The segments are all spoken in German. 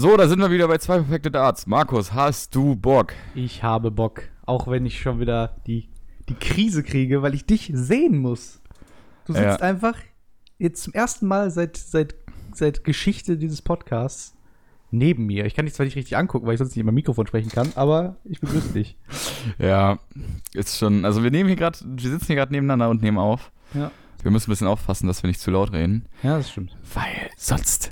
So, da sind wir wieder bei zwei perfekte Darts. Markus, hast du Bock? Ich habe Bock. Auch wenn ich schon wieder die, die Krise kriege, weil ich dich sehen muss. Du sitzt Ja. einfach jetzt zum ersten Mal seit, seit, seit Geschichte dieses Podcasts neben mir. Ich kann dich zwar nicht richtig angucken, weil ich sonst nicht immer Mikrofon sprechen kann, aber ich begrüße dich. Ja, ist schon. Also wir nehmen hier gerade, wir sitzen hier gerade nebeneinander und nehmen auf. Ja. Wir müssen ein bisschen aufpassen, dass wir nicht zu laut reden. Ja, das stimmt. Weil sonst,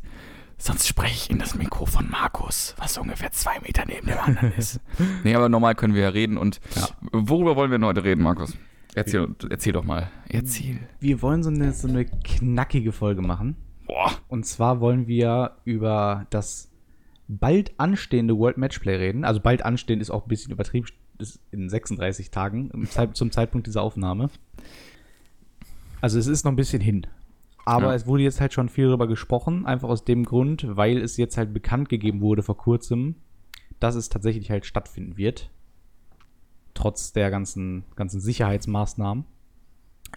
sonst spreche ich in das Mikro von Markus, was ungefähr zwei Meter neben dem anderen ist. nee, aber normal können wir ja reden. Und Ja. worüber wollen wir denn heute reden, Markus? Erzähl, erzähl doch mal. Erzähl. Wir wollen so eine, so eine knackige Folge machen. Boah. Und zwar wollen wir über das bald anstehende World Matchplay reden. Also bald anstehend ist auch ein bisschen übertrieben, ist in 36 Tagen zum Zeitpunkt dieser Aufnahme. Also es ist noch ein bisschen hin. Aber Ja. es wurde jetzt halt schon viel darüber gesprochen, einfach aus dem Grund, weil es jetzt halt bekannt gegeben wurde vor kurzem, dass es tatsächlich halt stattfinden wird. Trotz der ganzen, ganzen Sicherheitsmaßnahmen.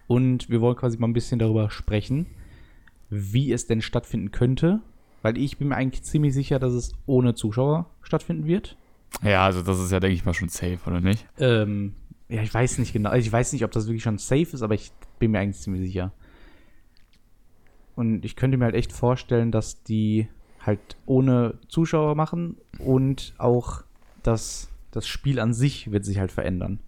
Und wir wollen quasi mal ein bisschen darüber sprechen, wie es denn stattfinden könnte. Weil ich bin mir eigentlich ziemlich sicher, dass es ohne Zuschauer stattfinden wird. Ja, also das ist ja, denke ich mal, schon safe, oder nicht? Ähm, ja, ich weiß nicht genau. Ich weiß nicht, ob das wirklich schon safe ist, aber ich bin mir eigentlich ziemlich sicher. Und ich könnte mir halt echt vorstellen, dass die halt ohne Zuschauer machen und auch das, das Spiel an sich wird sich halt verändern.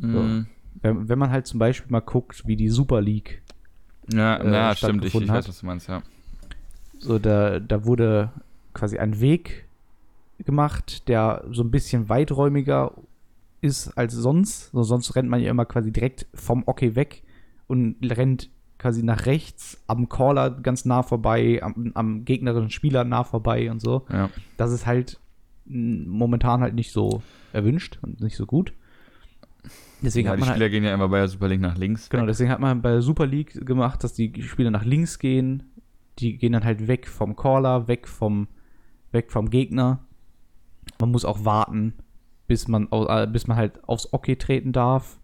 Mhm. Wenn, wenn man halt zum Beispiel mal guckt, wie die Super League Ja, äh, ja stimmt. Ich, ich weiß, was du meinst, ja. So, da, da wurde quasi ein Weg gemacht, der so ein bisschen weiträumiger ist als sonst. So, sonst rennt man ja immer quasi direkt vom Hockey weg und rennt quasi nach rechts am Caller ganz nah vorbei, am, am gegnerischen Spieler nah vorbei und so. Ja. Das ist halt momentan halt nicht so erwünscht und nicht so gut. Deswegen ja hat die man halt, Spieler gehen ja immer bei der Super League nach links. Genau, deswegen hat man bei der Super League gemacht, dass die Spieler nach links gehen. Die gehen dann halt weg vom Caller, weg vom, weg vom Gegner. Man muss auch warten, bis man, äh, bis man halt aufs Hockey treten darf,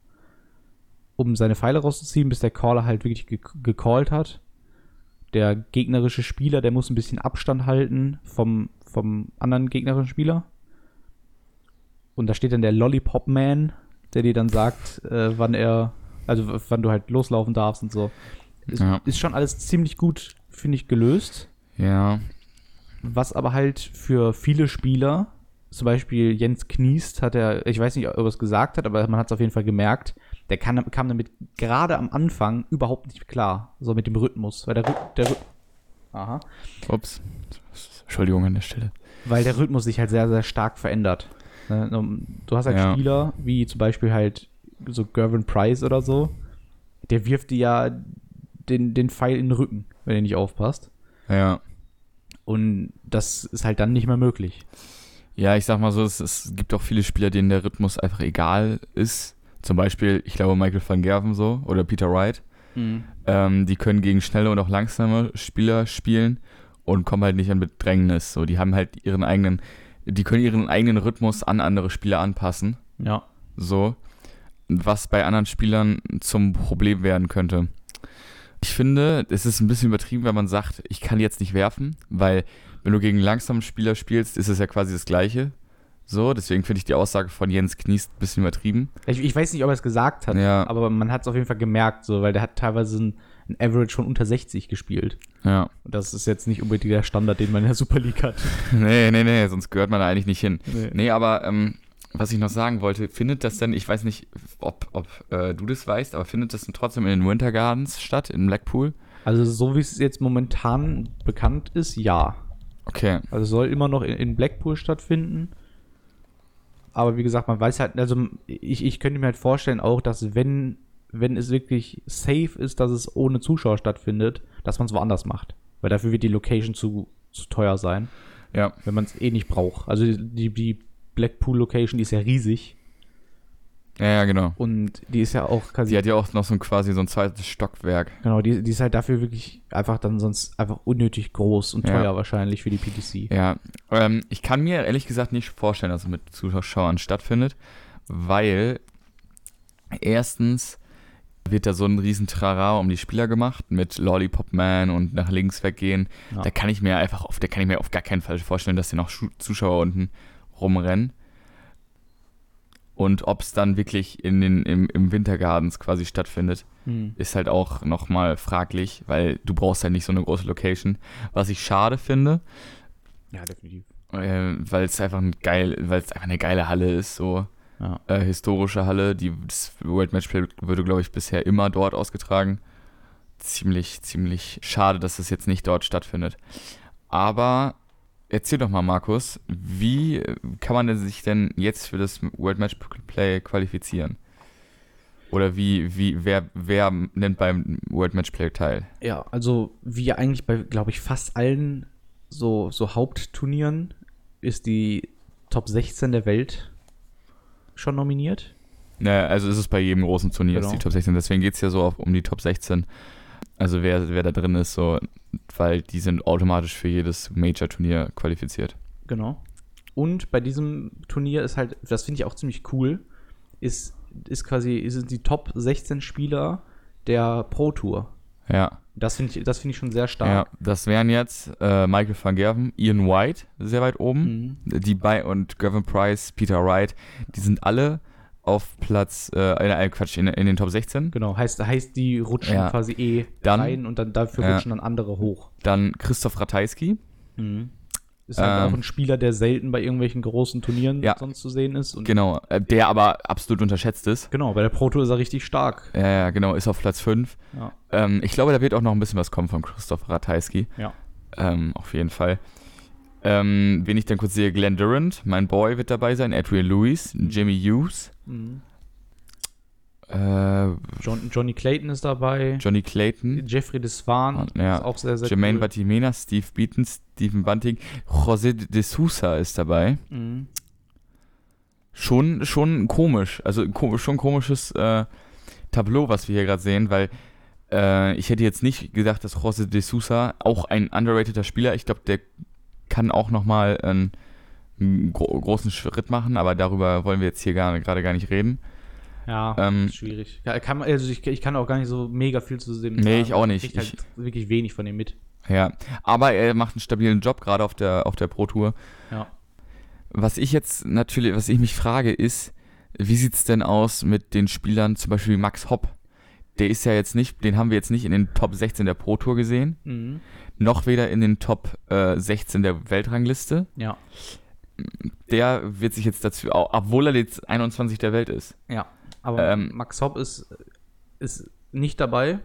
um seine Pfeile rauszuziehen, bis der Caller halt wirklich ge gecallt hat. Der gegnerische Spieler, der muss ein bisschen Abstand halten vom, vom anderen gegnerischen Spieler. Und da steht dann der Lollipop Man, der dir dann sagt, äh, wann er, also wann du halt loslaufen darfst und so. Ist, Ja. ist schon alles ziemlich gut, finde ich, gelöst. Ja. Was aber halt für viele Spieler, zum Beispiel Jens Kniest hat er, ich weiß nicht, ob er es gesagt hat, aber man hat es auf jeden Fall gemerkt, der kann, kam damit gerade am Anfang überhaupt nicht klar, so mit dem Rhythmus, weil der, Rhy- der, Rhy- aha, Ups. Entschuldigung an der Stelle. weil der Rhythmus sich halt sehr, sehr stark verändert. Ne, Du hast halt Ja. Spieler, wie zum Beispiel halt so Gervin Price oder so, der wirft dir ja den, den Pfeil in den Rücken, wenn er nicht aufpasst. Ja. Und das ist halt dann nicht mehr möglich. Ja, ich sag mal so, es, es gibt auch viele Spieler, denen der Rhythmus einfach egal ist. Zum Beispiel, ich glaube, Michael van Gerven so oder Peter Wright. Ähm, die können gegen schnelle und auch langsame Spieler spielen und kommen halt nicht an Bedrängnis. So, die haben halt ihren eigenen, die können ihren eigenen Rhythmus an andere Spieler anpassen. Ja. So, was bei anderen Spielern zum Problem werden könnte. Ich finde, es ist ein bisschen übertrieben, wenn man sagt, ich kann jetzt nicht werfen, weil wenn du gegen langsamen Spieler spielst, ist es ja quasi das Gleiche. So, deswegen finde ich die Aussage von Jens Kniest ein bisschen übertrieben. Ich, ich weiß nicht, ob er es gesagt hat, Ja. aber man hat es auf jeden Fall gemerkt, so, weil der hat teilweise ein, ein Average von unter 60 gespielt. Ja. Und das ist jetzt nicht unbedingt der Standard, den man in der Super League hat. Nee, nee, nee, sonst gehört man da eigentlich nicht hin. Nee. Nee, aber ähm, was ich noch sagen wollte, findet das denn, ich weiß nicht, ob, ob äh, du das weißt, aber findet das denn trotzdem in den Winter Gardens statt, in Blackpool? Also, so wie es jetzt momentan bekannt ist, ja. Okay. Also, es soll immer noch in, in Blackpool stattfinden. Aber wie gesagt, man weiß halt, also ich, ich könnte mir halt vorstellen auch, dass wenn, wenn es wirklich safe ist, dass es ohne Zuschauer stattfindet, dass man es woanders macht. Weil dafür wird die Location zu, zu teuer sein. Ja. wenn man es eh nicht braucht. Also die, die Blackpool-Location, die ist ja riesig Ja, ja, genau. und die ist ja auch quasi, Sie hat ja auch noch so ein, quasi so ein zweites Stockwerk. genau, die, die ist halt dafür wirklich einfach dann sonst einfach unnötig groß und Ja. teuer wahrscheinlich für die PTC. Ja, ähm, ich kann mir ehrlich gesagt nicht vorstellen, dass es mit Zuschauern stattfindet, weil erstens wird da so ein riesen Trara um die Spieler gemacht mit Lollipop Man und nach links weggehen. Ja. Da kann ich mir einfach auf, da kann ich mir auf gar keinen Fall vorstellen, dass hier noch Zuschauer unten rumrennen. Und ob es dann wirklich in den, im, im Wintergardens quasi stattfindet, Hm. ist halt auch nochmal fraglich, weil du brauchst halt nicht so eine große Location. Was ich schade finde, Ja, definitiv. äh, weil es einfach ein geil, weil es einfach eine geile Halle ist, so Ja. äh, historische Halle. Die, das World Matchplay würde, glaube ich, bisher immer dort ausgetragen. Ziemlich, ziemlich schade, dass es jetzt nicht dort stattfindet. Aber erzähl doch mal, Markus, wie kann man denn sich denn jetzt für das World Matchplay qualifizieren? Oder wie, wie, wer, wer nimmt beim World Matchplay teil? Ja, also wie eigentlich bei, glaube ich, fast allen so, so Hauptturnieren ist die Top 16 der Welt schon nominiert. Naja, also ist es bei jedem großen Turnier, ist Genau. die Top 16. Deswegen geht es ja so auf, um die Top 16. Also wer, wer da drin ist, so, weil die sind automatisch für jedes Major-Turnier qualifiziert. Genau. Und bei diesem Turnier ist halt, das finde ich auch ziemlich cool, ist, ist quasi, sind die Top 16 Spieler der Pro Tour. Ja, Das finde ich, das finde ich schon sehr ja. stark. Das wären jetzt äh, Michael van Gerven, Ian White, sehr weit oben. Mhm. Die bei und Gavin Price, Peter Wright, die sind alle auf Platz, äh, äh, Quatsch, in, in den Top 16. Genau, heißt, heißt die rutschen Ja. quasi eh Dann- rein und dann dafür Ja. rutschen dann andere hoch. Dann Christoph Ratajski. Ist halt Ähm. auch ein Spieler, der selten bei irgendwelchen großen Turnieren Ja. sonst zu sehen ist. Und Genau, äh, der aber absolut unterschätzt ist. genau, bei der Pro Tour ist er richtig stark. Ja, ja, genau, ist auf Platz 5. Ja. Ähm, ich glaube, da wird auch noch ein bisschen was kommen von Christoph Ratajski. Ja. Ähm, auf jeden Fall. Ähm, wen ich dann kurz sehe, Glenn Durant, mein Boy wird dabei sein, Adrian Lewis, Jimmy Hughes, Mhm. äh, John, Johnny Clayton ist dabei. Johnny Clayton, Jeffrey Desvan Ja. ist auch sehr, sehr Jermaine cool. Batimena, Steve Beaton, Stephen Bunting, José de Sousa ist dabei. Mhm. Schon, schon komisch, also ko schon komisches äh, Tableau, was wir hier gerade sehen, weil äh, ich hätte jetzt nicht gedacht, dass José de Sousa auch ein underrateder Spieler, ich glaube, der kann auch nochmal einen, einen gro großen Schritt machen, aber darüber wollen wir jetzt hier gar, gerade gar nicht reden. Ja, Ähm, ist schwierig. Ja, kann, also ich, ich kann auch gar nicht so mega viel zu dem Nee, ich auch nicht. Ich halt wirklich wenig von ihm mit. Ja, aber er macht einen stabilen Job gerade auf der, auf der Pro Tour. Ja. Was ich jetzt natürlich, was ich mich frage, ist, wie sieht es denn aus mit den Spielern, zum Beispiel Max Hopp? Der ist ja jetzt nicht, den haben wir jetzt nicht in den Top 16 der Pro Tour gesehen, Mhm. Noch weder in den Top äh, 16 der Weltrangliste. Ja. Der wird sich jetzt dazu, obwohl er jetzt 21 der Welt ist. Ja. Aber Ähm, Max Hopp ist, ist nicht dabei.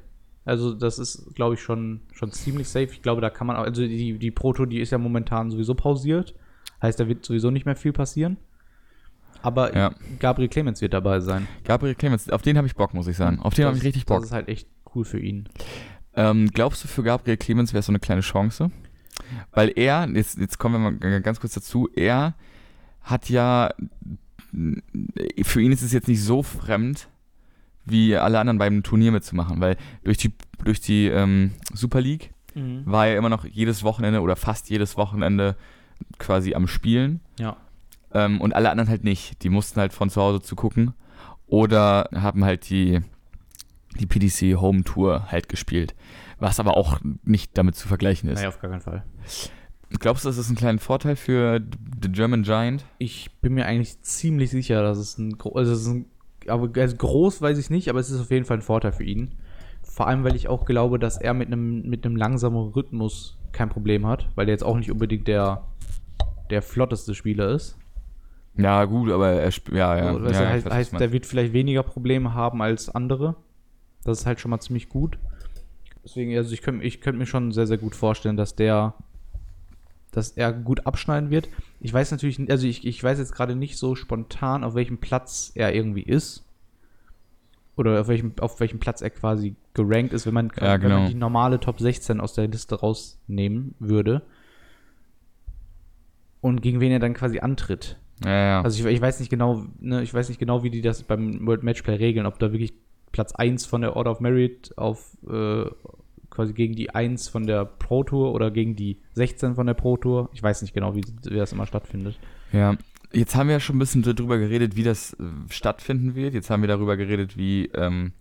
Also, das ist, glaube ich, schon, schon ziemlich safe. Ich glaube, da kann man auch, also die, die Pro Tour, die ist ja momentan sowieso pausiert. Heißt, da wird sowieso nicht mehr viel passieren. Aber Ja. Gabriel Clemens wird dabei sein. Gabriel Clemens, auf den habe ich Bock, muss ich sagen. Auf den habe ich richtig Bock. Das ist halt echt cool für ihn. Ähm, glaubst du, für Gabriel Clemens wäre es so eine kleine Chance? Weil er, jetzt, jetzt kommen wir mal ganz kurz dazu, er hat ja, für ihn ist es jetzt nicht so fremd, wie alle anderen beim Turnier mitzumachen, weil durch die, durch die ähm, Super League war er immer noch jedes Wochenende oder fast jedes Wochenende quasi am Spielen Ja. ähm, und alle anderen halt nicht. Die mussten halt von zu Hause zu gucken oder haben halt die, die PDC Home Tour halt gespielt. Was aber auch nicht damit zu vergleichen ist. Naja, auf gar keinen Fall. Glaubst du, das ist ein kleiner Vorteil für The German Giant? Ich bin mir eigentlich ziemlich sicher, dass es ein, also es ist ein aber also groß weiß ich nicht, aber es ist auf jeden Fall ein Vorteil für ihn. Vor allem, weil ich auch glaube, dass er mit einem mit einem langsamen Rhythmus kein Problem hat, weil er jetzt auch nicht unbedingt der der flotteste Spieler ist. Ja, gut, aber er ja, ja. So, ja, heißt, heißt meinst. wird vielleicht weniger Probleme haben als andere. Das ist halt schon mal ziemlich gut. Deswegen, also ich könnte ich könnt mir schon sehr, sehr gut vorstellen, dass der, dass er gut abschneiden wird. Ich weiß natürlich, also ich, ich weiß jetzt gerade nicht so spontan, auf welchem Platz er irgendwie ist. Oder auf welchem, auf welchem Platz er quasi gerankt ist, wenn man, Ja, wenn genau. man die normale Top 16 aus der Liste rausnehmen würde. Und gegen wen er dann quasi antritt. ja, ja. Also ich, ich weiß nicht genau, ne, ich weiß nicht genau, wie die das beim World Matchplay regeln, ob da wirklich Platz 1 von der Order of Merit auf äh, quasi gegen die 1 von der Pro Tour oder gegen die 16 von der Pro Tour. Ich weiß nicht genau, wie, wie das immer stattfindet. Ja, jetzt haben wir ja schon ein bisschen darüber geredet, wie das äh, stattfinden wird. Jetzt haben wir darüber geredet, wie, ähm,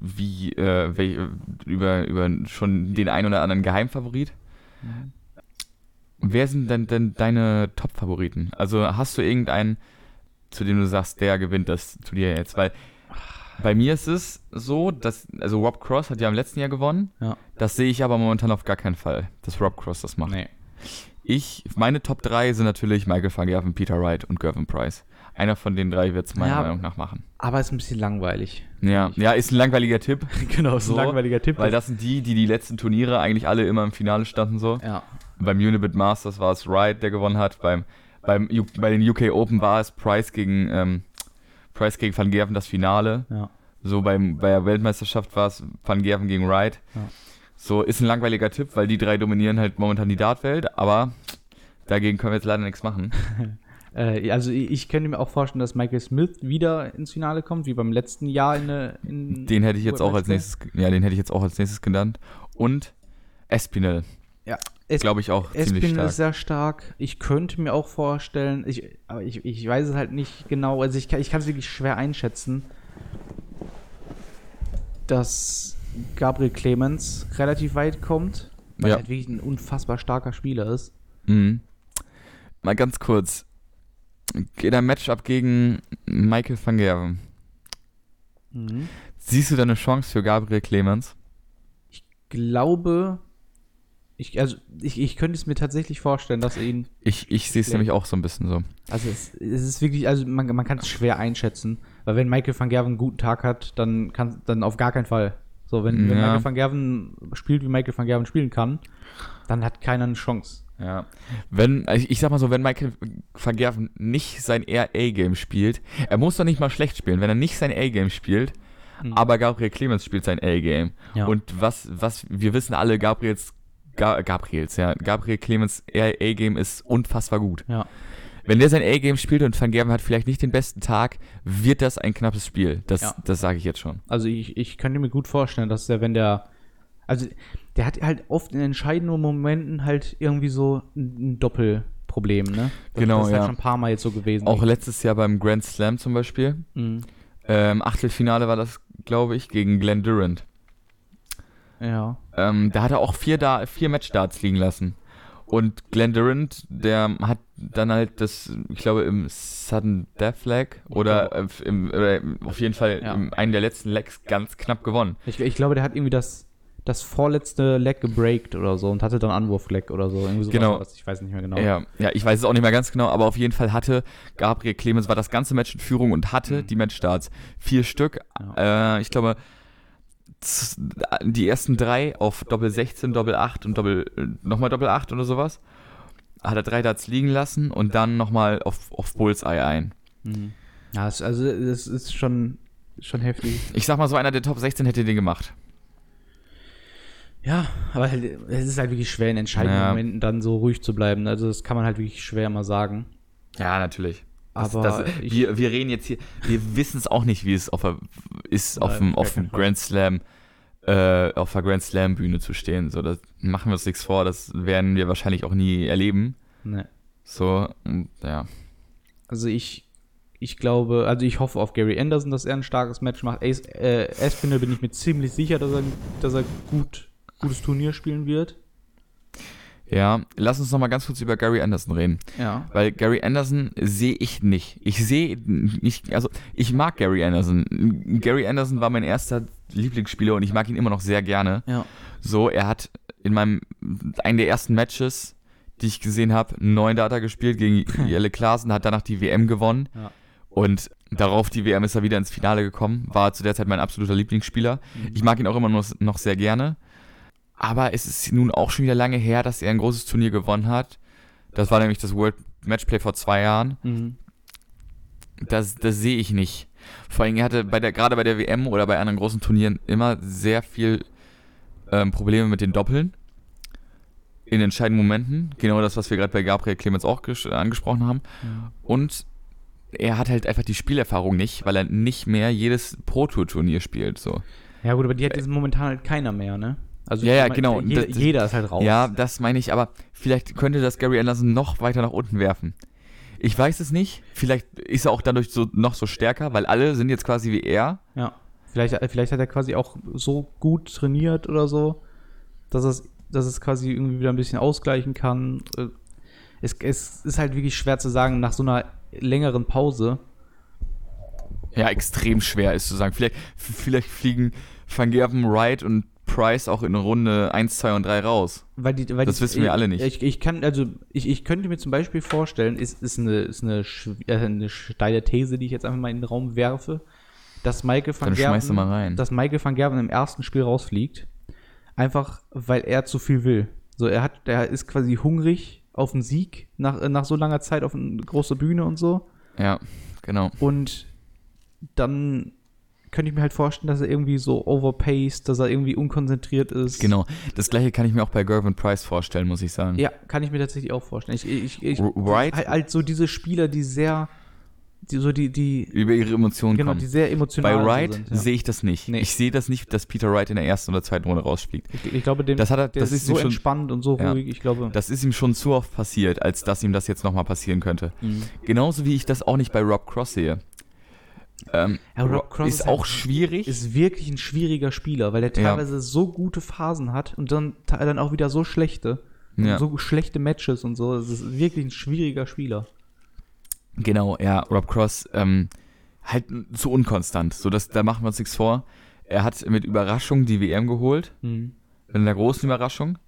wie, äh, wel, über, über schon den einen oder anderen Geheimfavorit. Mhm. Wer sind denn, denn deine Top-Favoriten? Also hast du irgendeinen, zu dem du sagst, der gewinnt das Turnier jetzt? Weil bei mir ist es so, dass, also Rob Cross hat ja im letzten Jahr gewonnen. Ja. Das sehe ich aber momentan auf gar keinen Fall, dass Rob Cross das macht. Nee. Ich, meine Top 3 sind natürlich Michael van Gerven, Peter Wright und Gervin Price. Einer von den drei wird es meiner Ja, Meinung nach machen. Aber ist ein bisschen langweilig. Ja, ja, ist ein langweiliger Tipp, genau, ist So, ein langweiliger Tipp. weil das sind die, die die letzten Turniere eigentlich alle immer im Finale standen so. ja. Beim Unibit Masters war es Wright, der gewonnen hat. Beim, beim U bei den UK Open war es Price gegen, ähm, Price gegen Van Gerven das Finale. Ja. So beim, bei der Weltmeisterschaft war es Van Gerven gegen Wright. Ja. So ist ein langweiliger Tipp, weil die drei dominieren halt momentan die Dartwelt, aber dagegen können wir jetzt leider nichts machen. Äh, also ich, könnte mir auch vorstellen, dass Michael Smith wieder ins Finale kommt, wie beim letzten Jahr in der. In Den hätte ich jetzt auch als nächstes, ja, den hätte ich jetzt auch als nächstes genannt. Und Espinel, Ja, glaube ich auch ziemlich Espinel stark. ist sehr stark. Ich könnte mir auch vorstellen, ich, aber ich, ich weiß es halt nicht genau, also ich kann ich kann es wirklich schwer einschätzen, dass Gabriel Clemens relativ weit kommt, weil Ja. er halt wirklich ein unfassbar starker Spieler ist. Mhm. Mal ganz kurz. Geht ein Matchup gegen Michael van Gerven. Mhm. Siehst du da eine Chance für Gabriel Clemens? Glaube, ich, also ich, ich könnte es mir tatsächlich vorstellen, dass er ihn Ich, ich sehe es nämlich auch so ein bisschen so. Also es, es ist wirklich, also man, man kann es schwer einschätzen, weil wenn Michael van Gerven einen guten Tag hat, dann kann dann auf gar keinen Fall. So, wenn, wenn Ja. Michael van Gerven spielt, wie Michael van Gerven spielen kann, dann hat keiner eine Chance. Ja. Wenn, also ich sag mal so, wenn Michael van Gerven nicht sein A-Game spielt, er muss doch nicht mal schlecht spielen, wenn er nicht sein A-Game spielt, Mhm. aber Gabriel Clemens spielt sein A-Game. Ja. Und was, was, wir wissen alle, Gabriels, Ga, Gabriels, ja, Gabriel Clemens A-Game ist unfassbar gut. Ja. Wenn der sein A-Game spielt und Van Gerven hat vielleicht nicht den besten Tag, wird das ein knappes Spiel. Das, Ja. das sage ich jetzt schon. Also ich, ich könnte mir gut vorstellen, dass der, wenn der, also der hat halt oft in entscheidenden Momenten halt irgendwie so ein, Doppelproblem, ne? Das, Genau, das ist ja. halt schon ein paar Mal jetzt so gewesen. Auch letztes Jahr beim Grand Slam zum Beispiel. Mhm. Ähm, Achtelfinale war das, glaube ich, gegen Glenn Durant. Ja. Ähm, da hat er auch vier, da vier Matchdarts liegen lassen. Und Glenn Durant, der hat dann halt das, ich glaube, im Sudden Death Leg oder, äh, im, oder auf jeden Fall Ja. in einem der letzten Legs ganz knapp gewonnen. Ich, ich glaube, der hat irgendwie das, das vorletzte Leg gebreakt oder so und hatte dann Anwurfleck oder so. Irgendwie sowas Genau. war das. Ich weiß nicht mehr genau. Ja, ja, ich weiß es auch nicht mehr ganz genau, aber auf jeden Fall hatte Gabriel Clemens war das ganze Match in Führung und hatte Mhm. die Matchstarts. Vier Stück. Äh, ich glaube, die ersten drei auf Doppel 16, Doppel 8 und Doppel, äh, nochmal Doppel 8 oder sowas. Hat er drei Darts liegen lassen und dann nochmal auf, auf Bullseye ein. Mhm. Ja, es, also es ist schon, schon heftig. Ich sag mal so, einer der Top 16 hätte den gemacht. Ja, aber halt, es ist halt wirklich schwer, in entscheidenden Ja. Momenten dann so ruhig zu bleiben. Also das kann man halt wirklich schwer mal sagen. Ja, natürlich. Das, Aber das, ich- wir, wir reden jetzt hier, wir wissen es auch nicht, wie es auf der, ist, auf dem, auf dem. Grand Slam, äh, auf der Grand Slam Bühne zu stehen. So, das machen wir uns nichts vor, das werden wir wahrscheinlich auch nie erleben. Ne. So, ja. Also ich, ich glaube, also ich hoffe auf Gary Anderson, dass er ein starkes Match macht. Ace, äh, Espinel bin ich mir ziemlich sicher, dass er, dass er gut, gutes Turnier spielen wird. Ja, lass uns noch mal ganz kurz über Gary Anderson reden. Ja. Weil Gary Anderson sehe ich nicht. Ich sehe nicht, also ich mag Gary Anderson. Gary Anderson war mein erster Lieblingsspieler und ich mag ihn immer noch sehr gerne. Ja. So, er hat in meinem, einen der ersten Matches, die ich gesehen habe, neun Data gespielt gegen Jelle Klaasen, hat danach die WM gewonnen. Ja. Und darauf die WM ist er wieder ins Finale gekommen. War zu der Zeit mein absoluter Lieblingsspieler. Ich mag ihn auch immer noch, noch sehr gerne. Aber es ist nun auch schon wieder lange her, dass er ein großes Turnier gewonnen hat. Das war nämlich das World Matchplay vor zwei Jahren. Mhm. Das, das sehe ich nicht. Vor allem, er hatte bei der, gerade bei der WM oder bei anderen großen Turnieren immer sehr viel ähm, Probleme mit den Doppeln. In entscheidenden Momenten. Genau das, was wir gerade bei Gabriel Clemens auch ges- angesprochen haben. Und er hat halt einfach die Spielerfahrung nicht, weil er nicht mehr jedes Pro-Tour-Turnier spielt. So. Ja gut, aber die hat jetzt momentan halt keiner mehr, ne? Also Ja, ja, meine, genau. Jeder, Das- jeder ist halt raus. Ja, das meine ich, aber vielleicht könnte das Gary Anderson noch weiter nach unten werfen. Ich weiß es nicht. Vielleicht ist er auch dadurch so, noch so stärker, weil alle sind jetzt quasi wie er. Ja. Vielleicht, vielleicht hat er quasi auch so gut trainiert oder so, dass es, dass es quasi irgendwie wieder ein bisschen ausgleichen kann. Äh, Es, es ist halt wirklich schwer zu sagen, nach so einer längeren Pause. Ja, extrem schwer ist zu sagen. Vielleicht, vielleicht fliegen Van Gerven, Wright und Price auch in Runde 1, 2 und 3 raus. Weil die, weil Das die, wissen wir alle nicht. Ich, ich kann, also, ich, ich könnte mir zum Beispiel vorstellen, ist, ist, eine, ist eine, äh, eine steile These, die ich jetzt einfach mal in den Raum werfe, dass Michael van Dann rein. dass Michael van Gerven im ersten Spiel rausfliegt, einfach weil er zu viel will. So, er hat, er ist quasi hungrig auf einen Sieg nach, nach so langer Zeit auf eine große Bühne und so. Ja, genau. Und dann könnte ich mir halt vorstellen, dass er irgendwie so overpaced, dass er irgendwie unkonzentriert ist. Genau. Das gleiche kann ich mir auch bei Gervin Price vorstellen, muss ich sagen. Ja, kann ich mir tatsächlich auch vorstellen. Ich, ich, ich, right? Halt, so diese Spieler, die sehr, die, so die, die, Über ihre Emotionen genau, kommen. die sehr Bei emotional so Wright. Ja. sehe ich das nicht. Nee. Ich sehe das nicht, dass Peter Wright in der ersten oder zweiten Runde rausfliegt. Ich, ich glaube, dem, Das hat er, das ist ist so schon, entspannt und so Ja. ruhig. Ich glaube, das ist ihm schon zu oft passiert, als dass ihm das jetzt nochmal passieren könnte. Mhm. Genauso wie ich das auch nicht bei Rob Cross sehe. Ähm, Ja, Rob Cross ist ist auch schwierig. ist wirklich ein schwieriger Spieler, weil Ja. teilweise so gute Phasen hat und dann, dann auch wieder so schlechte. Ja. So schlechte Matches und so. Es ist wirklich ein schwieriger Spieler. Genau, ja, Rob Cross, ähm, halt zu unkonstant. So, dass, da machen wir uns nichts vor. Er hat mit Überraschung die WM geholt, Mhm. in einer großen Überraschung.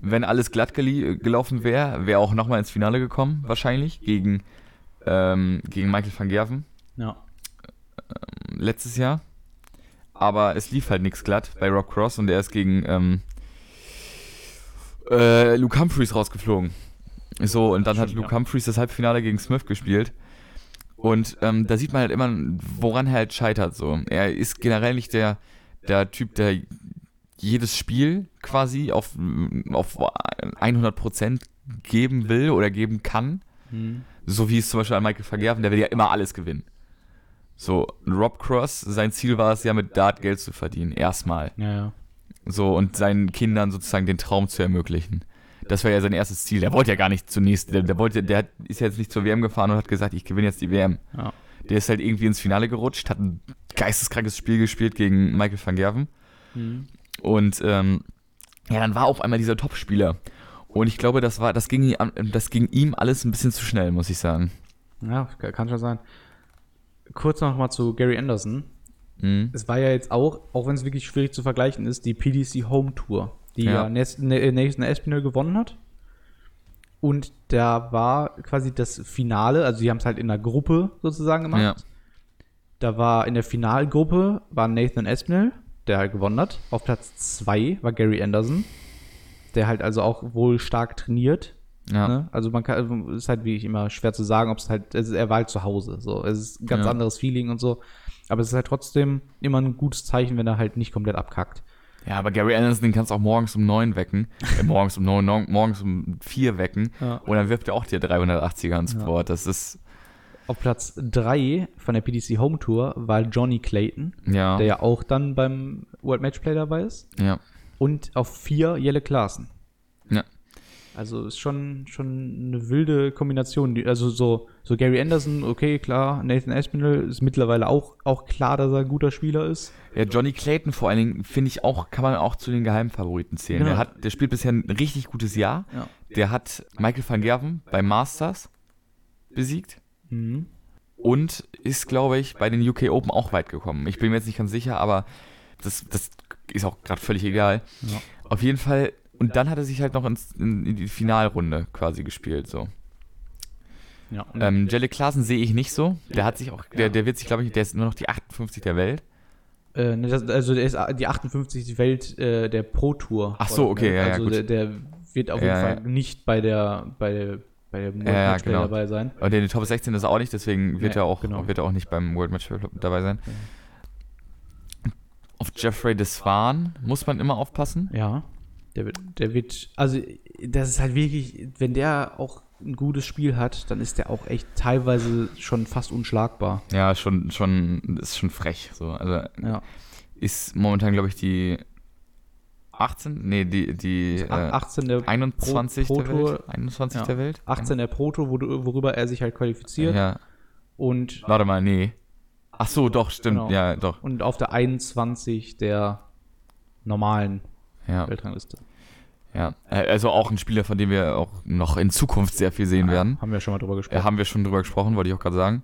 Wenn alles glatt gelie- gelaufen wäre, wäre auch nochmal ins Finale gekommen, wahrscheinlich, gegen, ähm, gegen Michael van Gerven Ja. Letztes Jahr. Aber es lief halt nichts glatt bei Rob Cross und er ist gegen ähm, äh, Luke Humphreys rausgeflogen. So, und dann hat Luke. Humphreys das Halbfinale gegen Smith gespielt. Und ähm, da sieht man halt immer, woran er halt scheitert. So. Er ist generell nicht der, der Typ, der jedes Spiel quasi auf, auf 100% geben will oder geben kann. Mhm. So wie es zum Beispiel an Michael Vergerven, der will ja immer alles gewinnen. So, Rob Cross, sein Ziel war es ja, mit Dart Geld zu verdienen. Erstmal. Ja, ja. So, und seinen Kindern sozusagen den Traum zu ermöglichen. Das war ja sein erstes Ziel. Der wollte ja gar nicht zunächst, der, der wollte, der ist ja jetzt nicht zur WM gefahren und hat gesagt, ich gewinne jetzt die WM. Ja. Der ist halt irgendwie ins Finale gerutscht, hat ein geisteskrankes Spiel gespielt gegen Michael van Gerven. Mhm. Und ähm, ja, dann war auf einmal dieser Topspieler. Und ich glaube, das war, das ging, ihm- das ging ihm alles ein bisschen zu schnell, muss ich sagen. Ja, ka- kann schon sein. Kurz noch mal zu Gary Anderson. Mhm. Es war ja jetzt auch, auch wenn es wirklich schwierig zu vergleichen ist, die PDC Home Tour, die Ja. ja, Ne- Nathan Espinel gewonnen hat. Und da war quasi das Finale, also die haben es halt in der Gruppe sozusagen gemacht. Ja. Da war in der Finalgruppe war Nathan Espinel, der halt gewonnen hat. Auf Platz 2 war Gary Anderson, der halt also auch wohl stark trainiert. Ja. Ne? Also man kann, ist halt wie ich immer schwer zu sagen, ob es halt, es ist, er war halt zu Hause. So, es ist ein ganz Ja. anderes Feeling und so. Aber es ist halt trotzdem immer ein gutes Zeichen, wenn er halt nicht komplett abkackt. Ja, aber Gary Anderson, den kannst du auch morgens um neun wecken. Äh, morgens um neun, morgens um vier wecken. Ja. Und dann wirft er auch dir 380er ins Ja. Board. Das ist, Auf Platz 3 von der PDC Home Tour war Johnny Clayton, ja. der ja auch dann beim World Matchplay dabei ist. ja. Und auf 4 Jelle Klaassen. Ja. Also ist schon, schon eine wilde Kombination. Die- Also so, so Gary Anderson, okay, klar. Nathan Aspinall ist mittlerweile auch, auch klar, dass er ein guter Spieler ist. Ja, Johnny Clayton vor allen Dingen, finde ich auch, kann man auch zu den Geheimfavoriten zählen. Genau. Der, hat, der spielt bisher ein richtig gutes Jahr. Ja. Der hat Michael van Gerven beim Masters besiegt Mhm. und ist, glaube ich, bei den UK Open auch weit gekommen. Ich bin mir jetzt nicht ganz sicher, aber das, das ist auch gerade völlig egal. Ja. Auf jeden Fall, und dann hat er sich halt noch ins, in, in die Finalrunde quasi gespielt, so. Ja, Ähm, Jelle Klaassen sehe ich nicht so. Der hat sich auch, der, der wird sich, glaube ich, der ist nur noch die 58 der Welt. Äh, ne, das, also der ist die 58. Welt äh, der Pro Tour. Ach so, okay, ja, ja, Also gut. Der, der wird auf jeden Ja, Fall ja. nicht bei der bei der bei der World Ja, ja, Matchplay genau. dabei sein. Und in den Top 16 ist er auch nicht, deswegen wird er auch, genau. wird er auch nicht beim World Match dabei sein. Auf Jeffrey Desvan muss man immer aufpassen. Ja. Der wird, der wird, also das ist halt wirklich, wenn der auch ein gutes Spiel hat, dann ist der auch echt teilweise schon fast unschlagbar. Ja, schon, schon, ist schon frech. So. Also Ja. ist momentan, glaube ich, die 18? Nee, die, die äh, 18 der 21 Pro- der Pro Tour- Welt. 21 Ja. der Welt? 18 der Proto, worüber er sich halt qualifiziert. Ja. Und, Warte mal, nee. Ach so, doch, stimmt. Genau. Ja, doch. und auf der 21 der normalen Ja, Weltrangliste. ja. Äh, Also auch ein Spieler, von dem wir auch noch in Zukunft sehr viel sehen werden. Haben wir schon mal drüber Ja, gesprochen. haben wir schon drüber gesprochen, wollte ich auch gerade sagen.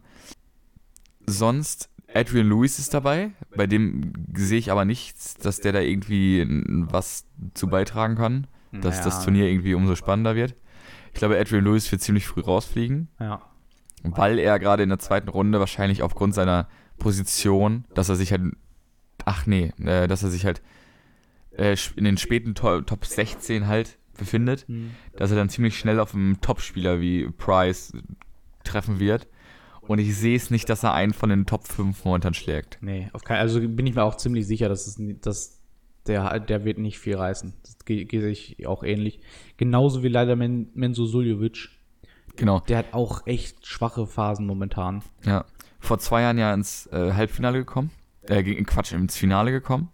Sonst, Adrian Lewis ist dabei. Bei dem sehe ich aber nichts, dass der da irgendwie was zu beitragen kann. Dass Naja, das Turnier irgendwie umso spannender wird. Ich glaube, Adrian Lewis wird ziemlich früh rausfliegen, Ja. weil er gerade in der zweiten Runde wahrscheinlich aufgrund seiner Position, dass er sich halt, ach nee, äh, dass er sich halt äh, in den späten To Top 16 halt befindet, Hm. dass er dann ziemlich schnell auf einen Topspieler wie Price treffen wird. Und ich sehe es nicht, dass er einen von den Top 5 momentan schlägt. Nee, auf keinen Also bin ich mir auch ziemlich sicher, dass, es, dass der, der wird nicht viel reißen. Das ge- gehe ich auch ähnlich. Genauso wie leider Men, Menzo Suljovic. Genau, Der hat auch echt schwache Phasen momentan. ja. Vor zwei Jahren ja ins äh, Halbfinale gekommen. Äh, Quatsch, ins Finale gekommen.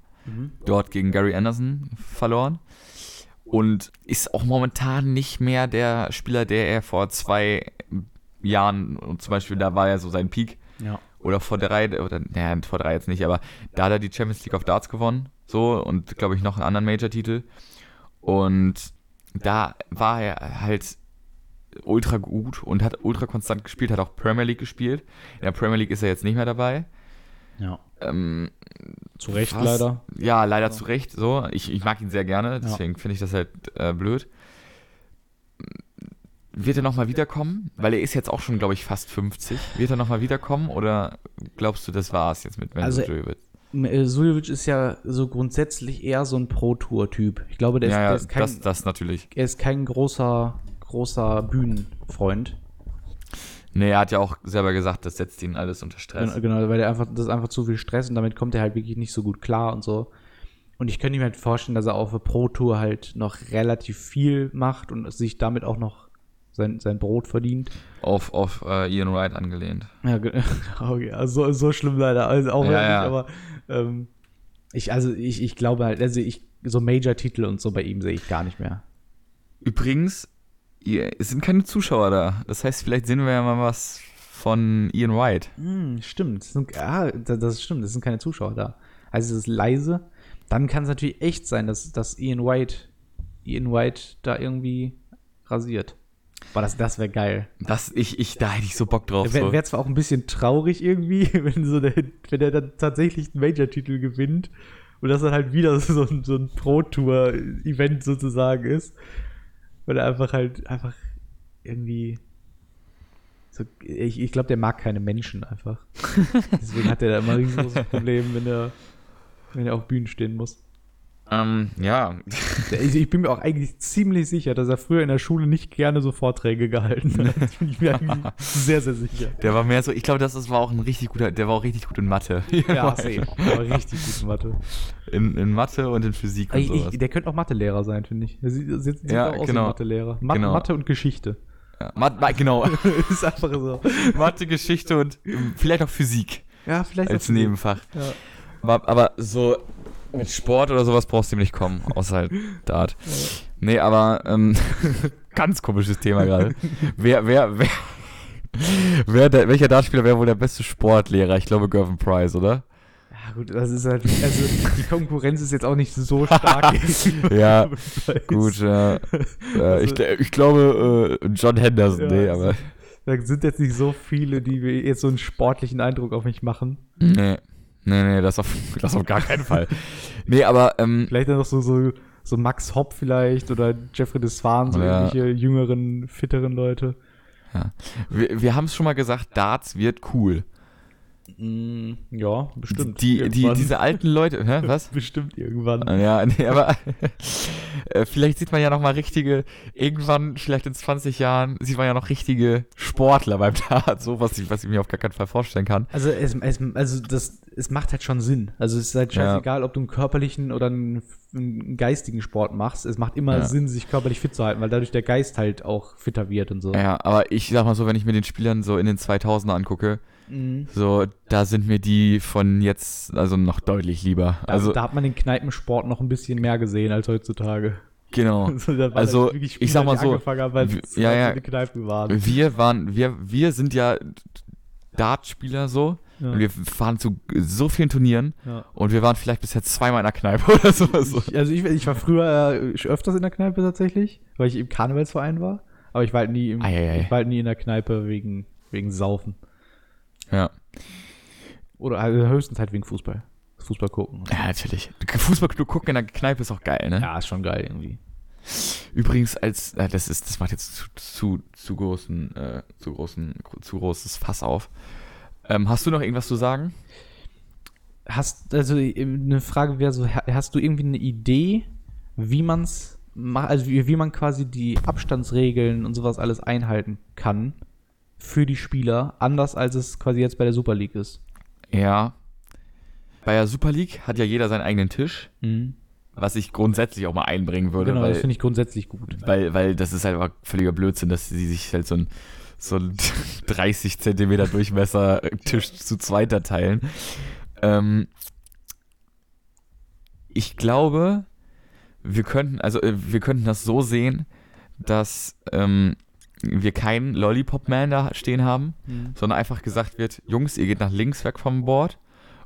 Dort gegen Gary Anderson verloren. Und ist auch momentan nicht mehr der Spieler, der er vor zwei Jahren, und zum Beispiel da war ja so sein Peak, Ja. oder vor drei, oder naja, vor drei jetzt nicht, aber da hat er die Champions League of Darts gewonnen, so, und glaube ich noch einen anderen Major-Titel. Und da war er halt ultra gut und hat ultra konstant gespielt, hat auch Premier League gespielt. In der Premier League ist er jetzt nicht mehr dabei. Ja. Ähm, Zu Recht was- leider. Ja, leider zu Recht. So, ich, ich mag ihn sehr gerne, deswegen finde ich das halt äh, blöd. Wird er nochmal wiederkommen? Weil er ist jetzt auch schon, glaube ich, fast 50. Wird er nochmal wiederkommen oder glaubst du, das war's jetzt mit Also, Menzo? Äh, Suljovic ist ja so grundsätzlich eher so ein Pro-Tour-Typ. Ich glaube, der ist, Ja, der ja, ist kein, das, das natürlich. er ist kein großer, großer Bühnenfreund. Nee, er hat ja auch selber gesagt, das setzt ihn alles unter Stress. Genau, genau, weil der einfach, das ist einfach zu viel Stress und damit kommt er halt wirklich nicht so gut klar und so. Und ich könnte mir halt vorstellen, dass er auf der Pro-Tour halt noch relativ viel macht und sich damit auch noch sein, sein Brot verdient. Auf, auf äh, Ian Wright angelehnt. Ja, okay, also so, schlimm leider. Also auch Ja, ja. aber ähm, ich, also ich, ich glaube halt, also ich, so Major-Titel und so bei ihm sehe ich gar nicht mehr. Übrigens, es sind keine Zuschauer da. Das heißt, vielleicht sehen wir ja mal was von Ian Wright. Hm, stimmt. Das, sind, ah, das, das stimmt, es sind keine Zuschauer da. Also es ist leise. Dann kann es natürlich echt sein, dass, dass Ian White, Ian White da irgendwie rasiert. Boah, das, das wäre geil. Das, ich, ich, da hätte ich so Bock drauf. Wäre wär zwar auch ein bisschen traurig irgendwie, wenn, so der, wenn er dann tatsächlich einen Major-Titel gewinnt und das dann halt wieder so ein, so ein Pro-Tour-Event sozusagen ist. Weil er einfach halt einfach irgendwie. So, ich ich glaube, der mag keine Menschen einfach. Deswegen hat er da immer ein riesengroßes Problem, wenn er, wenn er auf Bühnen stehen muss. Ähm, ja, Also ich bin mir auch eigentlich ziemlich sicher, dass er früher in der Schule nicht gerne so Vorträge gehalten hat. Das bin ich mir eigentlich sehr, sehr sicher. der war mehr so, ich glaube, das war auch ein richtig guter, der war auch richtig gut in Mathe. Ja, safe. Aber richtig gute Mathe. In, in Mathe und in Physik und Ich, sowas. ich, der könnte auch Mathelehrer sein, finde ich. Der sieht, sieht, Ja, auch aus genau. Mathelehrer. Ma Genau. Mathe und Geschichte. Ja, Mat Ma genau. ist einfach so. Mathe, Geschichte und ähm, vielleicht auch Physik Ja, vielleicht als Nebenfach. Ja. Aber, aber so mit Sport oder sowas brauchst du nicht kommen, außer halt Dart. Nee, aber ähm, ganz komisches Thema gerade. wer, wer, wer, wer der, welcher Dartspieler wäre wohl der beste Sportlehrer? Ich glaube Gervin Price, oder? Ja, gut, das ist halt. Also, die Konkurrenz ist jetzt auch nicht so stark. Ja. Gut, ja. Äh, ich, Also- ich glaube äh, John Henderson, Ja, nee, also- aber. Da sind jetzt nicht so viele, die jetzt so einen sportlichen Eindruck auf mich machen. Nee. Nee, nee, das auf, das auf gar keinen Fall. Nee, aber ähm, Vielleicht dann noch so, so, so Max Hopp vielleicht oder Jeffrey Desvan, so Ja. irgendwelche jüngeren, fitteren Leute. wir, wir haben es schon mal gesagt, Darts wird cool. Mm, ja, bestimmt. Die, die, diese alten Leute, hä, was? Bestimmt irgendwann. Ja, nee, aber äh, vielleicht sieht man ja noch mal richtige, irgendwann, vielleicht in 20 Jahren, sieht man ja noch richtige Sportler beim Dart, so was ich, was ich mir auf gar keinen Fall vorstellen kann. Also, es, es, also das, es macht halt schon Sinn. Also es ist halt Ja. scheißegal, ob du einen körperlichen oder einen, einen geistigen Sport machst. Es macht immer Ja. Sinn, sich körperlich fit zu halten, weil dadurch der Geist halt auch fitter wird und so. Ja, aber ich sag mal so, wenn ich mir den Spielern so in den 2000er angucke, Mhm. so, da sind mir die von jetzt also noch deutlich lieber. Also Also, da hat man den Kneipensport noch ein bisschen mehr gesehen als heutzutage. genau. Also, da Also, wirklich ich sag mal so, haben, ja, halt ja. Wir waren, wir, wir sind ja Dartspieler so. Ja. Und wir fahren zu so vielen Turnieren Ja. und wir waren vielleicht bisher zweimal in der Kneipe oder sowas. So. Ich, also ich, ich war früher äh, öfters in der Kneipe tatsächlich, weil ich im Karnevalsverein war. Aber ich war halt nie, im, ich war halt nie in der Kneipe wegen, wegen Saufen. Ja. Oder also höchstens halt wegen Fußball. Fußball gucken. ja, natürlich. Fußball gucken in der Kneipe ist auch geil, ne? Ja, ist schon geil irgendwie. Übrigens, als äh, das ist, das macht jetzt zu, zu, zu großen, äh, zu großen, zu großes Fass auf. Ähm, hast du noch irgendwas zu sagen? Hast, also eine Frage wäre so, ha- hast du irgendwie eine Idee, wie man's macht, also wie, wie man quasi die Abstandsregeln und sowas alles einhalten kann für die Spieler, anders als es quasi jetzt bei der Super League ist? Ja. Bei der Super League hat ja jeder seinen eigenen Tisch, was ich grundsätzlich auch mal einbringen würde, Genau, das weil, finde ich grundsätzlich gut. weil, weil das ist halt einfach völliger Blödsinn, dass sie sich halt so ein, so ein 30 Zentimeter Durchmesser Tisch zu zweiter teilen. Ähm, ich glaube, wir könnten, also äh, wir könnten das so sehen, dass ähm, wir keinen Lollipop-Man da stehen haben, sondern einfach gesagt wird, Jungs, ihr geht nach links weg vom Board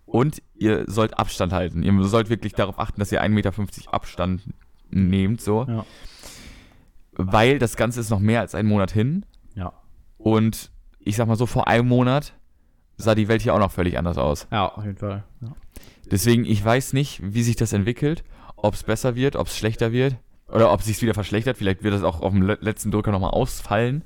und ihr sollt Abstand halten. Ihr sollt wirklich darauf achten, dass ihr 1,50 Meter Abstand nehmt, so. Ja. Weil das Ganze ist noch mehr als einen Monat hin. Und ich sag mal so, vor einem Monat sah die Welt hier auch noch völlig anders aus. Ja, auf jeden Fall. Ja. Deswegen, ich weiß nicht, wie sich das entwickelt, ob es besser wird, ob es schlechter wird oder ob es sich wieder verschlechtert. Vielleicht wird das auch auf dem le- letzten Drücker nochmal ausfallen.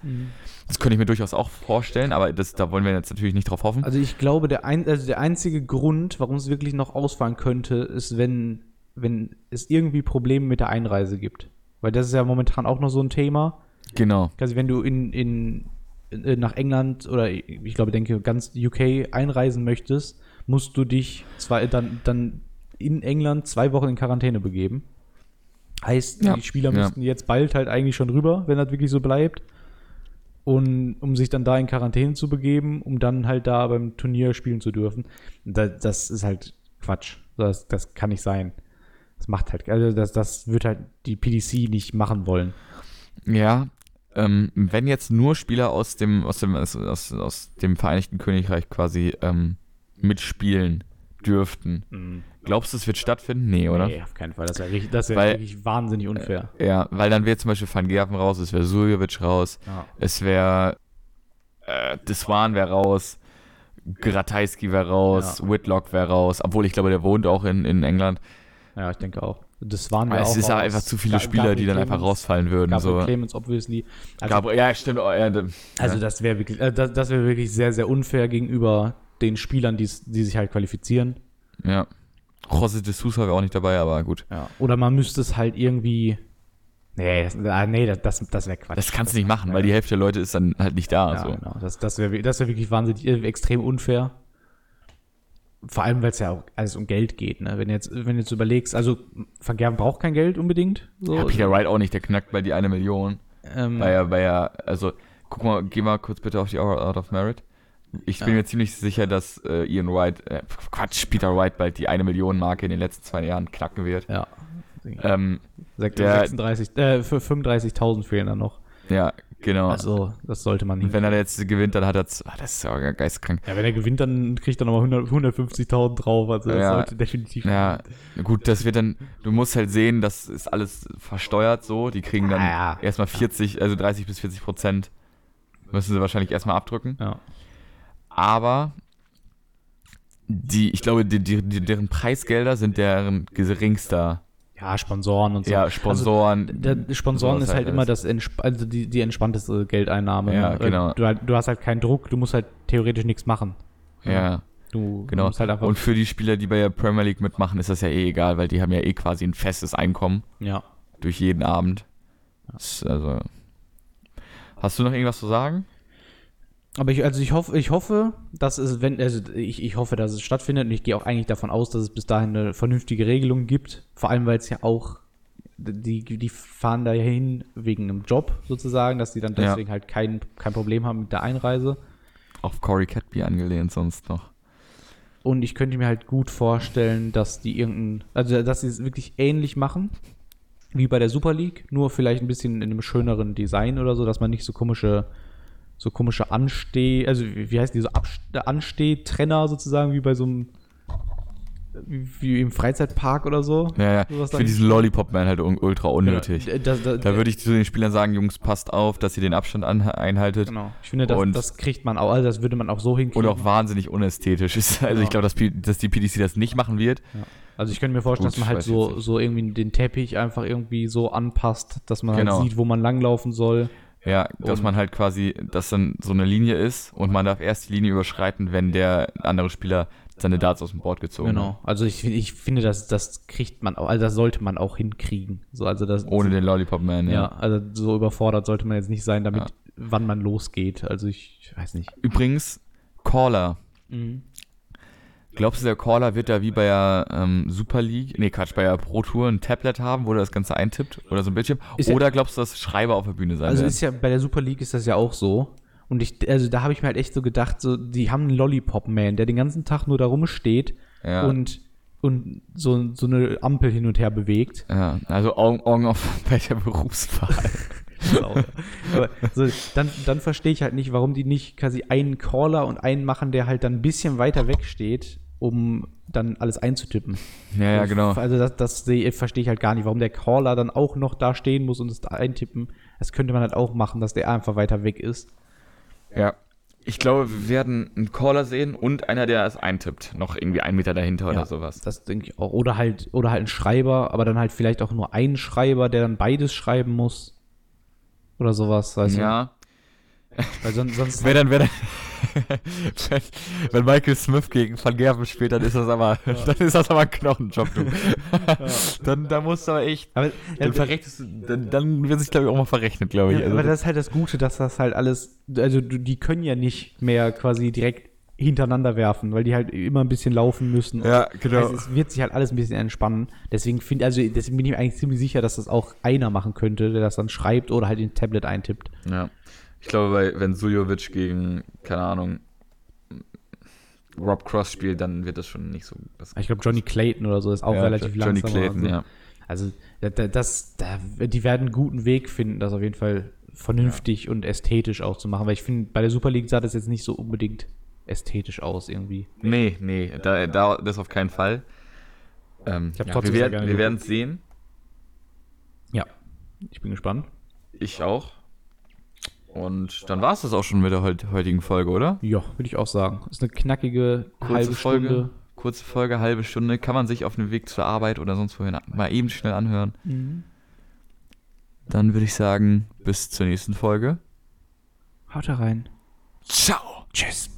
Das könnte ich mir durchaus auch vorstellen, aber das, da wollen wir jetzt natürlich nicht drauf hoffen. Also ich glaube, der, ein, also der einzige Grund, warum es wirklich noch ausfallen könnte, ist, wenn, wenn es irgendwie Probleme mit der Einreise gibt. Weil das ist ja momentan auch noch so ein Thema. Genau. Also wenn du in, in nach England oder ich glaube, denke ganz UK einreisen möchtest, musst du dich zwei, dann, dann in England zwei Wochen in Quarantäne begeben. Heißt, Ja, die Spieler ja. müssten jetzt bald halt eigentlich schon rüber, wenn das wirklich so bleibt. Und um sich dann da in Quarantäne zu begeben, um dann halt da beim Turnier spielen zu dürfen. Da, das ist halt Quatsch. Das, das kann nicht sein. Das macht halt, also das, das wird halt die PDC nicht machen wollen. Ja, ähm, wenn jetzt nur Spieler aus dem, aus dem, aus, aus, aus dem Vereinigten Königreich quasi ähm, mitspielen dürften, glaubst du, es wird stattfinden? Nee, oder? Nee, auf keinen Fall. Das wäre richtig- das wär Weil- wirklich wahnsinnig unfair. Ja, weil dann wäre zum Beispiel Van Gerven raus, es wäre Suljovic raus, Ja. es wäre äh, Deswan wäre raus, Gratajski wäre raus, Ja. Whitlock wäre raus, obwohl ich glaube, der wohnt auch in, in England. ja, ich denke auch. Das waren Aber es auch ist ja raus. einfach zu viele Spieler, die dann einfach Clemens- rausfallen würden. Gabriel So. Clemens, obviously. Also, Gabriel, ja, stimmt. Oh, ja, also ja. das wäre wirklich, äh, das, das wäre wirklich sehr, sehr unfair gegenüber den Spielern, die sich halt qualifizieren. ja. José de Sousa wäre auch nicht dabei, aber gut. Ja. Oder man müsste es halt irgendwie. Nee, das, ah, nee, das, das, das wäre Quatsch. Das kannst du nicht machen, weil die Hälfte der Leute ist dann halt nicht da. ja, so. genau. Das, das wäre das wär wirklich wahnsinnig äh, extrem unfair. Vor allem, weil es ja auch alles um Geld geht, ne? Wenn jetzt, wenn du jetzt überlegst, also Van Gerven braucht kein Geld unbedingt. So. Ja, Peter Wright auch nicht, der knackt bei die eine Million. ähm, Weil er, weil er, also, guck mal, geh mal kurz bitte auf die Out of Merit. Ich bin Ja. mir ziemlich sicher, dass äh, Ian Wright, äh, Quatsch, Peter Wright bald die eine Million Marke in den letzten zwei Jahren knacken wird. ja. Ähm, Der- 36, äh, für 35.000 fehlen dann noch. ja, genau. Also, das sollte man nicht. wenn er jetzt gewinnt, dann hat er, ah, das ist ja geistkrank. Ja, wenn er gewinnt, dann kriegt er nochmal 100 150.000 drauf. Also, das Ja. sollte definitiv. Ja, gut, das wird dann, du musst halt sehen, das ist alles versteuert so. Die kriegen dann Ah, ja. erstmal 40, also 30 bis 40 Prozent müssen sie wahrscheinlich erstmal abdrücken. Ja. Aber die, ich glaube, die, die, deren Preisgelder sind deren geringster. Ja, Sponsoren und so. Ja, Sponsoren. Der der Sponsoren ist halt halt immer das entsp also die, die entspannteste Geldeinnahme. Ja, ne? genau. Du, halt- du hast halt keinen Druck, du musst halt theoretisch nichts machen. ja, Du genau. musst halt einfach. Und für die Spieler, die bei der Premier League mitmachen, ist das ja eh egal, weil die haben ja eh quasi ein festes Einkommen ja. durch jeden Abend. Ist also. Hast du noch irgendwas zu sagen? Aber ich, also ich hoffe, ich hoffe, dass es, wenn, also ich, ich hoffe, dass es stattfindet und ich gehe auch eigentlich davon aus, dass es bis dahin eine vernünftige Regelung gibt. Vor allem, weil es ja auch, die, die fahren da hin wegen einem Job sozusagen, dass die dann Ja. deswegen halt kein, kein Problem haben mit der Einreise. Auf Corey Catby angelehnt sonst noch. Und ich könnte mir halt gut vorstellen, dass die irgendein, also dass sie es wirklich ähnlich machen wie bei der Super League, nur vielleicht ein bisschen in einem schöneren Design oder so, dass man nicht so komische, so komische Ansteh, also wie wie heißt die, so Abst- Anstehtrenner sozusagen, wie bei so einem, wie im Freizeitpark oder so. Ja, ja. Finde diesen Lollipop-Man halt ultra unnötig. Ja, das, das, Da würde ich zu den Spielern sagen, Jungs, passt auf, dass ihr den Abstand an, einhaltet. Genau. Ich finde, das, Und- das kriegt man auch, also das würde man auch so hinkriegen. Und auch wahnsinnig unästhetisch ist. Also Genau. ich glaube, dass, dass die PDC das nicht machen wird. Also ich könnte mir vorstellen, Gut, dass man halt so, so irgendwie den Teppich einfach irgendwie so anpasst, dass man Genau. halt sieht, wo man langlaufen soll. Ja, dass Und- man halt quasi, dass dann so eine Linie ist und man darf erst die Linie überschreiten, wenn der andere Spieler seine Darts aus dem Board gezogen Genau. Also ich, ich finde, das, das kriegt man auch, also das sollte man auch hinkriegen. So, also das, hat. Ohne den Lollipop-Man, ja. ja. also so überfordert sollte man jetzt nicht sein, damit, Ja. wann man losgeht. Also ich, ich weiß nicht. Übrigens, Caller. Mhm. Glaubst du, der Caller wird da wie bei der ähm, Super League, nee, Quatsch, bei der Pro Tour ein Tablet haben, wo er das Ganze eintippt oder so ein Bildschirm? Ja- oder glaubst du, dass Schreiber auf der Bühne sein Also werden? ist ja bei der Super League ist das ja auch so. Und ich, also da habe ich mir halt echt so gedacht, so, die haben einen Lollipop-Man, der den ganzen Tag nur da rumsteht Ja. und, und so, so eine Ampel hin und her bewegt. Ja, also Augen, Augen auf bei der Berufswahl. Aber so, dann, dann verstehe ich halt nicht, warum die nicht quasi einen Caller und einen machen, der halt dann ein bisschen weiter weg steht, um dann alles einzutippen. ja, ja, genau. Also das, das verstehe ich halt gar nicht, warum der Caller dann auch noch da stehen muss und es eintippen. Das könnte man halt auch machen, dass der einfach weiter weg ist. Ja. Ich glaube, wir werden einen Caller sehen und einer, der es eintippt. Noch irgendwie einen Meter dahinter oder Ja, sowas. Das denke ich auch. Oder halt, oder halt ein Schreiber, aber dann halt vielleicht auch nur ein Schreiber, der dann beides schreiben muss. Oder sowas, weißt Ja. Weil sonst, sonst Wer dann, wer dann, wenn, wenn Michael Smith gegen Van Gerven spielt, dann ist das aber, dann ist das aber ein Knochenjob, du. dann, da musst du aber echt, aber, dann verrechnest du, dann, dann wird sich, glaube ich, auch mal verrechnet, glaube ich. Ja, Also, aber das ist halt das Gute, dass das halt alles, also die können ja nicht mehr quasi direkt hintereinander werfen, weil die halt immer ein bisschen laufen müssen. ja, genau. Also es wird sich halt alles ein bisschen entspannen. Deswegen finde also deswegen bin ich mir eigentlich ziemlich sicher, dass das auch einer machen könnte, der das dann schreibt oder halt in Tablet eintippt. Ja. Ich glaube, bei, wenn Suljovic gegen, keine Ahnung, Rob Cross spielt, dann wird das schon nicht so. Das Ich glaube, Johnny Clayton oder so ist auch Ja, relativ Johnny langsam. Clayton, also, ja. Also da- da- das, da, die werden einen guten Weg finden, das auf jeden Fall vernünftig und ästhetisch auch zu machen, weil ich finde, bei der Super League sah das jetzt nicht so unbedingt ästhetisch aus irgendwie. Nee, nee, da, da, das auf keinen Fall. Ähm, Ich hab ja, trotzdem wir werden es sehen. Ja, ich bin gespannt. Ich auch. Und dann war es das auch schon mit der heut, heutigen Folge, oder? Ja, würde ich auch sagen. Ist eine knackige Kurze halbe Folge. Stunde. Kurze Folge, halbe Stunde. Kann man sich auf dem Weg zur Arbeit oder sonst wohin mal eben schnell anhören. Dann würde ich sagen, bis zur nächsten Folge. Haut da rein. Ciao! Tschüss.